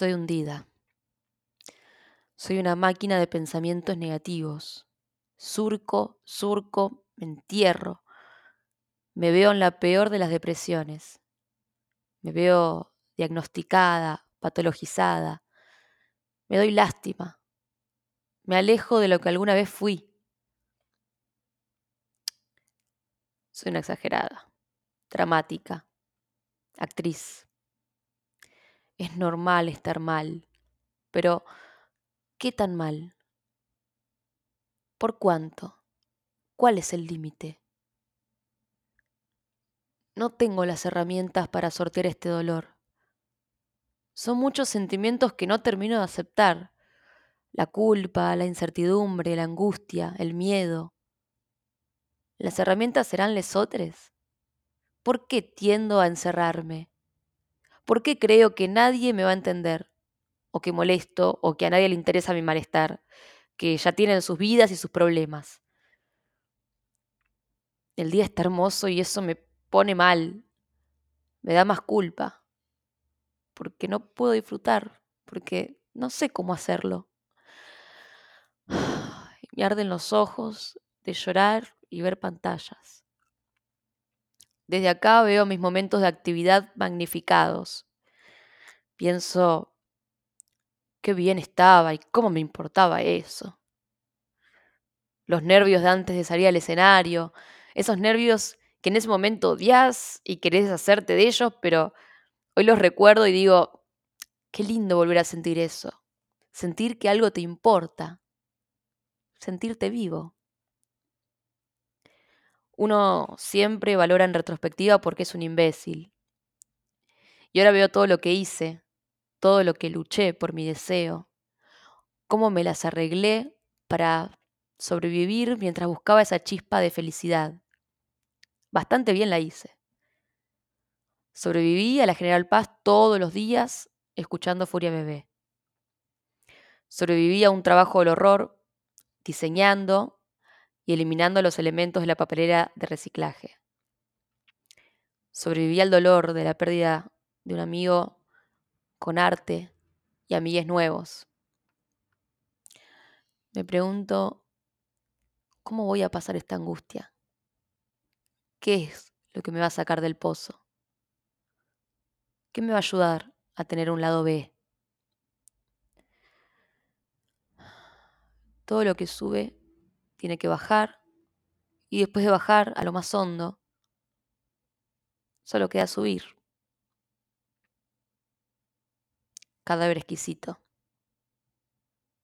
Estoy hundida. Soy una máquina de pensamientos negativos. Surco, surco, me entierro. Me veo en la peor de las depresiones. Me veo diagnosticada, patologizada. Me doy lástima. Me alejo de lo que alguna vez fui. Soy una exagerada, dramática, actriz. Es normal estar mal, pero ¿qué tan mal? ¿Por cuánto? ¿Cuál es el límite? No tengo las herramientas para sortear este dolor. Son muchos sentimientos que no termino de aceptar. La culpa, la incertidumbre, la angustia, el miedo. ¿Las herramientas serán lesotres? ¿Por qué tiendo a encerrarme? ¿Por qué creo que nadie me va a entender? ¿O que molesto? ¿O que a nadie le interesa mi malestar? Que ya tienen sus vidas y sus problemas. El día está hermoso y eso me pone mal. Me da más culpa. Porque no puedo disfrutar. Porque no sé cómo hacerlo. Me arden los ojos de llorar y ver pantallas. Desde acá veo mis momentos de actividad magnificados. Pienso, qué bien estaba y cómo me importaba eso. Los nervios de antes de salir al escenario, esos nervios que en ese momento odias y querés hacerte de ellos, pero hoy los recuerdo y digo, qué lindo volver a sentir eso. Sentir que algo te importa. Sentirte vivo uno siempre valora en retrospectiva porque es un imbécil. Y ahora veo todo lo que hice, todo lo que luché por mi deseo, cómo me las arreglé para sobrevivir mientras buscaba esa chispa de felicidad. Bastante bien la hice. Sobreviví a la General Paz todos los días escuchando Furia Bebé. Sobreviví a un trabajo del horror, diseñando y eliminando los elementos de la papelera de reciclaje. Sobreviví al dolor de la pérdida de un amigo con arte y amigues nuevos. Me pregunto, ¿cómo voy a pasar esta angustia? ¿Qué es lo que me va a sacar del pozo? ¿Qué me va a ayudar a tener un lado B? Todo lo que sube tiene que bajar y después de bajar a lo más hondo, solo queda subir. Cadáver exquisito.